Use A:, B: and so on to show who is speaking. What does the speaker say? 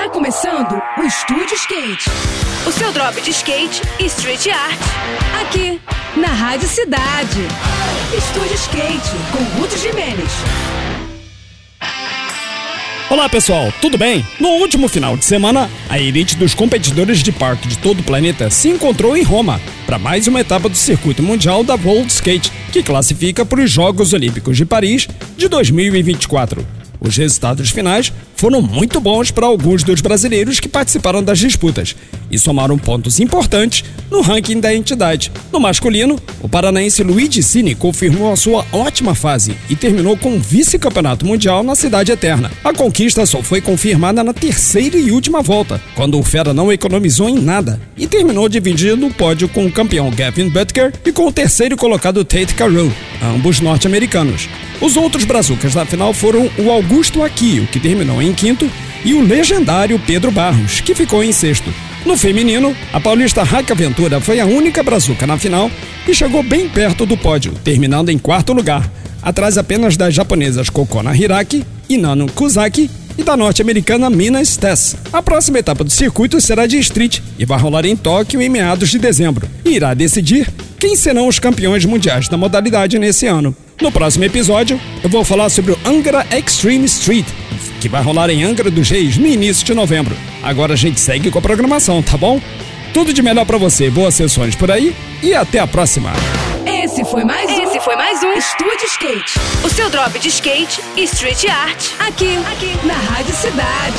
A: Tá começando o Estúdio Skate.
B: O seu drop de skate e street art.
A: Aqui, na Rádio Cidade. Estúdio Skate, com Ruth Jimenez.
C: Olá pessoal, tudo bem? No último final de semana, a elite dos competidores de parque de todo o planeta se encontrou em Roma para mais uma etapa do circuito mundial da World Skate, que classifica para os Jogos Olímpicos de Paris de 2024. Os resultados finais foram muito bons para alguns dos brasileiros que participaram das disputas e somaram pontos importantes no ranking da entidade. No masculino, o paranaense Luigi Cini confirmou a sua ótima fase e terminou com o vice-campeonato mundial na Cidade Eterna. A conquista só foi confirmada na terceira e última volta, quando o Fera não economizou em nada e terminou dividindo o pódio com o campeão Gavin Butker e com o terceiro colocado Tate Carew, ambos norte-americanos. Os outros brazucas da final foram o Augusto Aquio, que terminou em quinto, e o legendário Pedro Barros, que ficou em sexto. No feminino, a paulista Raika Ventura foi a única brazuca na final e chegou bem perto do pódio, terminando em quarto lugar, atrás apenas das japonesas Kokona Hiraki e Nano Kusaki e da norte-americana Mina Stess. A próxima etapa do circuito será de street e vai rolar em Tóquio em meados de dezembro e irá decidir quem serão os campeões mundiais da modalidade nesse ano. No próximo episódio, eu vou falar sobre o Angra Extreme Street, que vai rolar em Angra dos Reis no início de novembro. Agora a gente segue com a programação, tá bom? Tudo de melhor para você, boas sessões por aí e até a próxima.
A: Esse foi mais um.
B: Esse foi mais um
A: Estúdio Skate.
B: O seu drop de skate e street art.
A: Aqui, aqui, na Rádio Cidade.